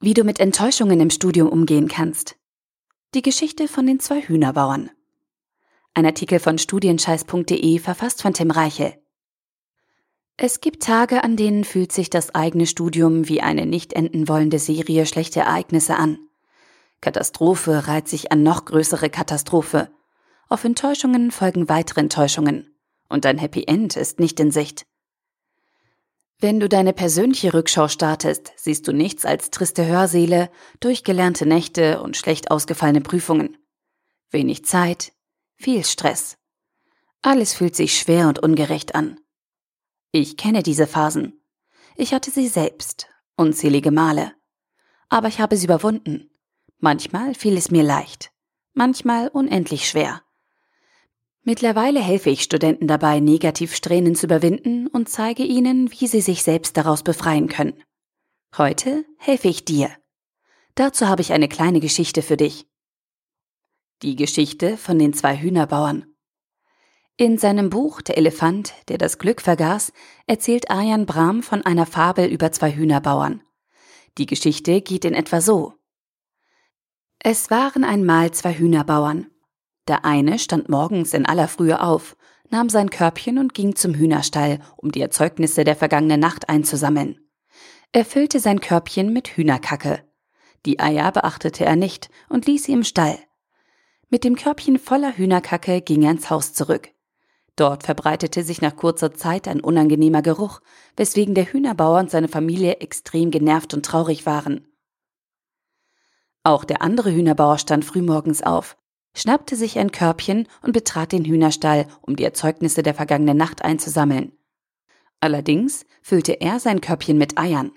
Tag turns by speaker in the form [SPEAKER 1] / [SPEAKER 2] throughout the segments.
[SPEAKER 1] Wie du mit Enttäuschungen im Studium umgehen kannst. Die Geschichte von den zwei Hühnerbauern. Ein Artikel von studienscheiß.de verfasst von Tim Reichel. Es gibt Tage, an denen fühlt sich das eigene Studium wie eine nicht enden wollende Serie schlechter Ereignisse an. Katastrophe reiht sich an noch größere Katastrophe. Auf Enttäuschungen folgen weitere Enttäuschungen. Und ein Happy End ist nicht in Sicht. Wenn du deine persönliche Rückschau startest, siehst du nichts als triste Hörsäle, durchgelernte Nächte und schlecht ausgefallene Prüfungen. Wenig Zeit, viel Stress. Alles fühlt sich schwer und ungerecht an. Ich kenne diese Phasen. Ich hatte sie selbst, unzählige Male. Aber ich habe sie überwunden. Manchmal fiel es mir leicht, manchmal unendlich schwer. Mittlerweile helfe ich Studenten dabei, Negativsträhnen zu überwinden und zeige ihnen, wie sie sich selbst daraus befreien können. Heute helfe ich dir. Dazu habe ich eine kleine Geschichte für dich. Die Geschichte von den zwei Hühnerbauern. In seinem Buch Der Elefant, der das Glück vergaß, erzählt Arjan Brahm von einer Fabel über zwei Hühnerbauern. Die Geschichte geht in etwa so. Es waren einmal zwei Hühnerbauern. Der eine stand morgens in aller Frühe auf, nahm sein Körbchen und ging zum Hühnerstall, um die Erzeugnisse der vergangenen Nacht einzusammeln. Er füllte sein Körbchen mit Hühnerkacke. Die Eier beachtete er nicht und ließ sie im Stall. Mit dem Körbchen voller Hühnerkacke ging er ins Haus zurück. Dort verbreitete sich nach kurzer Zeit ein unangenehmer Geruch, weswegen der Hühnerbauer und seine Familie extrem genervt und traurig waren. Auch der andere Hühnerbauer stand frühmorgens auf schnappte sich ein Körbchen und betrat den Hühnerstall, um die Erzeugnisse der vergangenen Nacht einzusammeln. Allerdings füllte er sein Körbchen mit Eiern.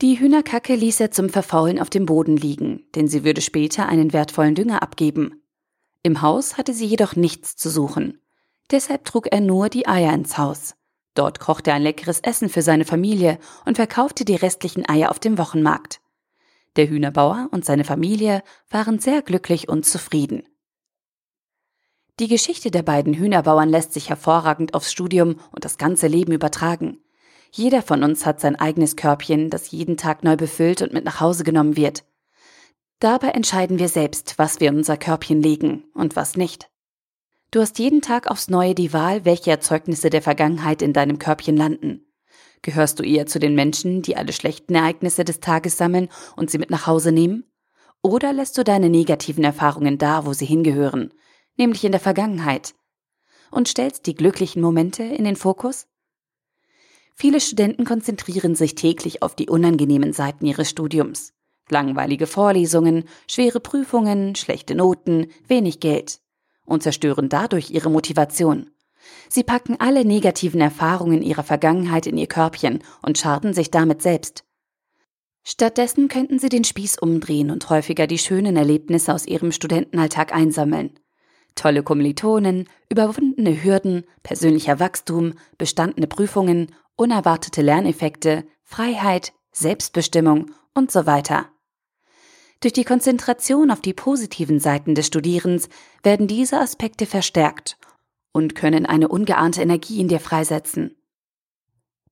[SPEAKER 1] Die Hühnerkacke ließ er zum Verfaulen auf dem Boden liegen, denn sie würde später einen wertvollen Dünger abgeben. Im Haus hatte sie jedoch nichts zu suchen. Deshalb trug er nur die Eier ins Haus. Dort kochte er ein leckeres Essen für seine Familie und verkaufte die restlichen Eier auf dem Wochenmarkt. Der Hühnerbauer und seine Familie waren sehr glücklich und zufrieden. Die Geschichte der beiden Hühnerbauern lässt sich hervorragend aufs Studium und das ganze Leben übertragen. Jeder von uns hat sein eigenes Körbchen, das jeden Tag neu befüllt und mit nach Hause genommen wird. Dabei entscheiden wir selbst, was wir in unser Körbchen legen und was nicht. Du hast jeden Tag aufs Neue die Wahl, welche Erzeugnisse der Vergangenheit in deinem Körbchen landen. Gehörst du eher zu den Menschen, die alle schlechten Ereignisse des Tages sammeln und sie mit nach Hause nehmen? Oder lässt du deine negativen Erfahrungen da, wo sie hingehören, nämlich in der Vergangenheit, und stellst die glücklichen Momente in den Fokus? Viele Studenten konzentrieren sich täglich auf die unangenehmen Seiten ihres Studiums. Langweilige Vorlesungen, schwere Prüfungen, schlechte Noten, wenig Geld und zerstören dadurch ihre Motivation. Sie packen alle negativen Erfahrungen ihrer Vergangenheit in ihr Körbchen und schaden sich damit selbst. Stattdessen könnten sie den Spieß umdrehen und häufiger die schönen Erlebnisse aus ihrem Studentenalltag einsammeln tolle Kommilitonen, überwundene Hürden, persönlicher Wachstum, bestandene Prüfungen, unerwartete Lerneffekte, Freiheit, Selbstbestimmung und so weiter. Durch die Konzentration auf die positiven Seiten des Studierens werden diese Aspekte verstärkt und können eine ungeahnte Energie in dir freisetzen.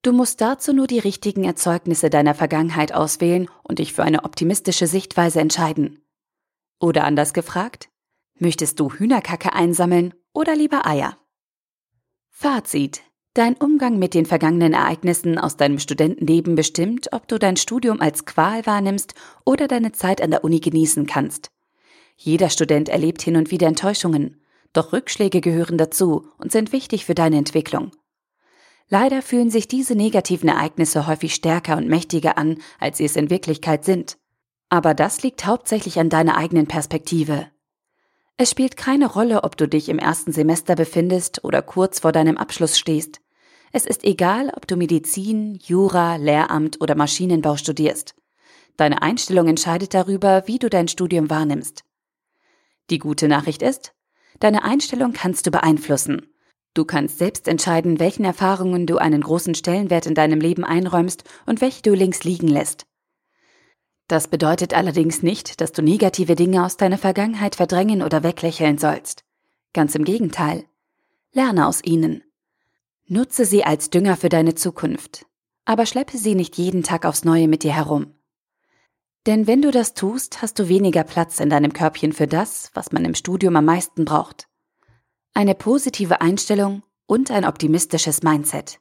[SPEAKER 1] Du musst dazu nur die richtigen Erzeugnisse deiner Vergangenheit auswählen und dich für eine optimistische Sichtweise entscheiden. Oder anders gefragt, Möchtest du Hühnerkacke einsammeln oder lieber Eier? Fazit. Dein Umgang mit den vergangenen Ereignissen aus deinem Studentenleben bestimmt, ob du dein Studium als Qual wahrnimmst oder deine Zeit an der Uni genießen kannst. Jeder Student erlebt hin und wieder Enttäuschungen, doch Rückschläge gehören dazu und sind wichtig für deine Entwicklung. Leider fühlen sich diese negativen Ereignisse häufig stärker und mächtiger an, als sie es in Wirklichkeit sind. Aber das liegt hauptsächlich an deiner eigenen Perspektive. Es spielt keine Rolle, ob du dich im ersten Semester befindest oder kurz vor deinem Abschluss stehst. Es ist egal, ob du Medizin, Jura, Lehramt oder Maschinenbau studierst. Deine Einstellung entscheidet darüber, wie du dein Studium wahrnimmst. Die gute Nachricht ist, deine Einstellung kannst du beeinflussen. Du kannst selbst entscheiden, welchen Erfahrungen du einen großen Stellenwert in deinem Leben einräumst und welche du links liegen lässt. Das bedeutet allerdings nicht, dass du negative Dinge aus deiner Vergangenheit verdrängen oder weglächeln sollst. Ganz im Gegenteil. Lerne aus ihnen. Nutze sie als Dünger für deine Zukunft, aber schleppe sie nicht jeden Tag aufs Neue mit dir herum. Denn wenn du das tust, hast du weniger Platz in deinem Körbchen für das, was man im Studium am meisten braucht. Eine positive Einstellung und ein optimistisches Mindset.